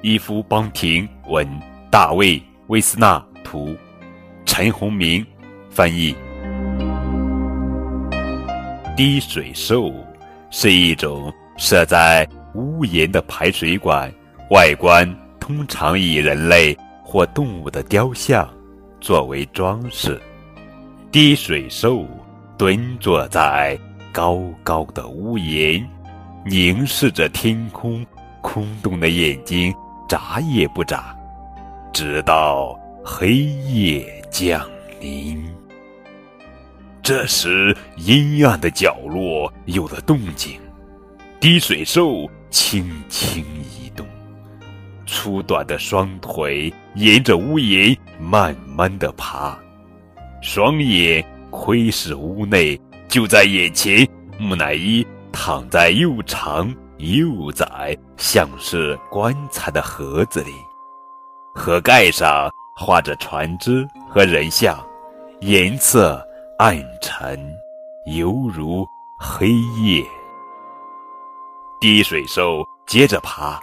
伊夫·邦廷文，大卫·威斯纳图，陈宏明翻译。滴水兽是一种设在屋檐的排水管，外观通常以人类或动物的雕像作为装饰。滴水兽蹲坐在高高的屋檐，凝视着天空，空洞的眼睛。眨也不眨，直到黑夜降临。这时，阴暗的角落有了动静，滴水兽轻轻移动，粗短的双腿沿着屋檐慢慢的爬，双眼窥视屋内，就在眼前，木乃伊躺在又长。幼崽像是棺材的盒子里，盒盖上画着船只和人像，颜色暗沉，犹如黑夜。滴水兽接着爬，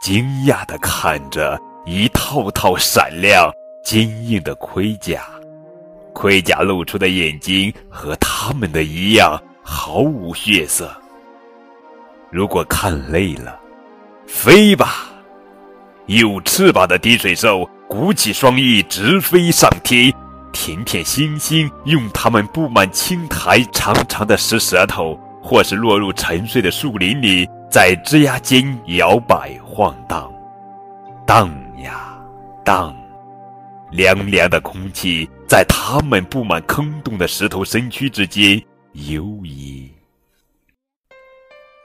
惊讶地看着一套套闪亮、坚硬的盔甲，盔甲露出的眼睛和他们的一样，毫无血色。如果看累了，飞吧！有翅膀的滴水兽鼓起双翼，直飞上天。甜甜星星，用它们布满青苔长长的石舌头，或是落入沉睡的树林里，在枝桠间摇摆晃荡，荡呀荡。凉凉的空气在它们布满坑洞的石头身躯之间游移。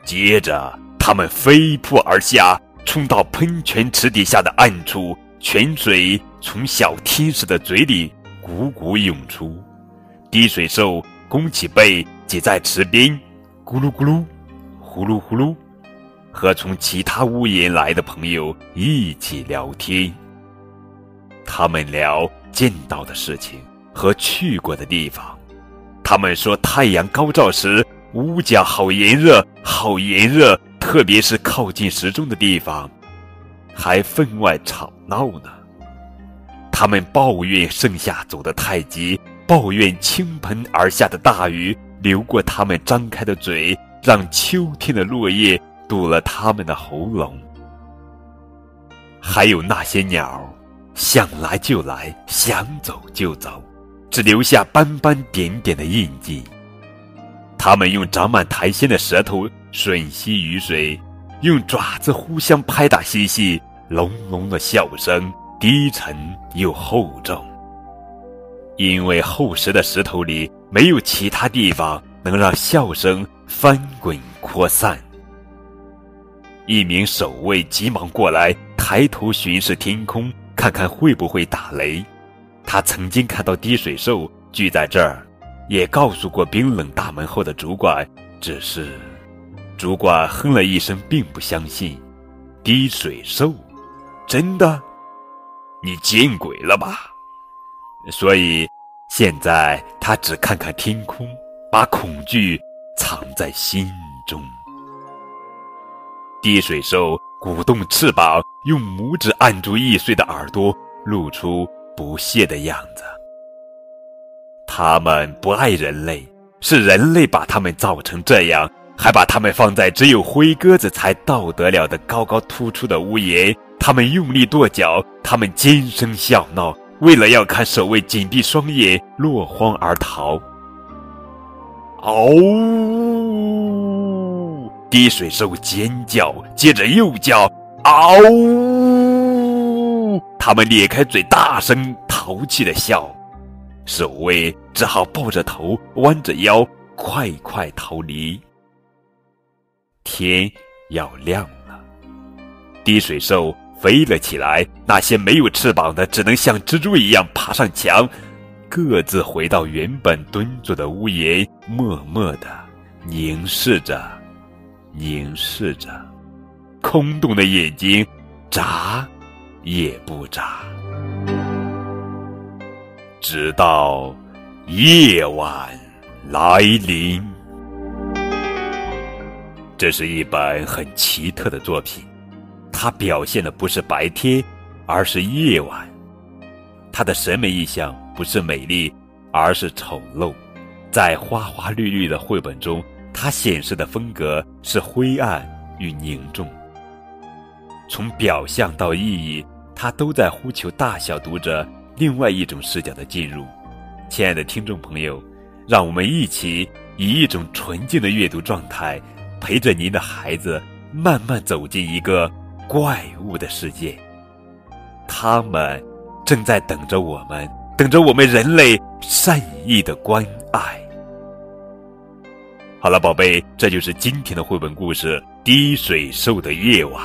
接着，他们飞扑而下，冲到喷泉池底下的暗处。泉水从小天使的嘴里汩汩涌出。滴水兽弓起背，挤在池边，咕噜咕噜，呼噜呼噜，和从其他屋檐来的朋友一起聊天。他们聊见到的事情和去过的地方。他们说，太阳高照时。屋角好炎热，好炎热，特别是靠近时钟的地方，还分外吵闹呢。他们抱怨盛夏走得太急，抱怨倾盆而下的大雨流过他们张开的嘴，让秋天的落叶堵了他们的喉咙。还有那些鸟，想来就来，想走就走，只留下斑斑点点的印记。它们用长满苔藓的舌头吮吸雨水，用爪子互相拍打嬉戏，隆隆的笑声低沉又厚重。因为厚实的石头里没有其他地方能让笑声翻滚扩散。一名守卫急忙过来，抬头巡视天空，看看会不会打雷。他曾经看到滴水兽聚在这儿。也告诉过冰冷大门后的主管，只是主管哼了一声，并不相信。滴水兽，真的？你见鬼了吧？所以现在他只看看天空，把恐惧藏在心中。滴水兽鼓动翅膀，用拇指按住易碎的耳朵，露出不屑的样子。他们不爱人类，是人类把他们造成这样，还把他们放在只有灰鸽子才到得了的高高突出的屋檐。他们用力跺脚，他们尖声笑闹，为了要看守卫紧闭双眼，落荒而逃。嗷！滴水兽尖叫，接着又叫嗷！他们咧开嘴，大声淘气的笑。守卫只好抱着头，弯着腰，快快逃离。天要亮了，滴水兽飞了起来。那些没有翅膀的，只能像蜘蛛一样爬上墙，各自回到原本蹲坐的屋檐，默默的凝视着，凝视着，空洞的眼睛，眨也不眨。直到夜晚来临。这是一本很奇特的作品，它表现的不是白天，而是夜晚。它的审美意象不是美丽，而是丑陋。在花花绿绿的绘本中，它显示的风格是灰暗与凝重。从表象到意义，它都在呼求大小读者另外一种视角的进入。亲爱的听众朋友，让我们一起以一种纯净的阅读状态。陪着您的孩子慢慢走进一个怪物的世界，他们正在等着我们，等着我们人类善意的关爱。好了，宝贝，这就是今天的绘本故事《滴水兽的夜晚》。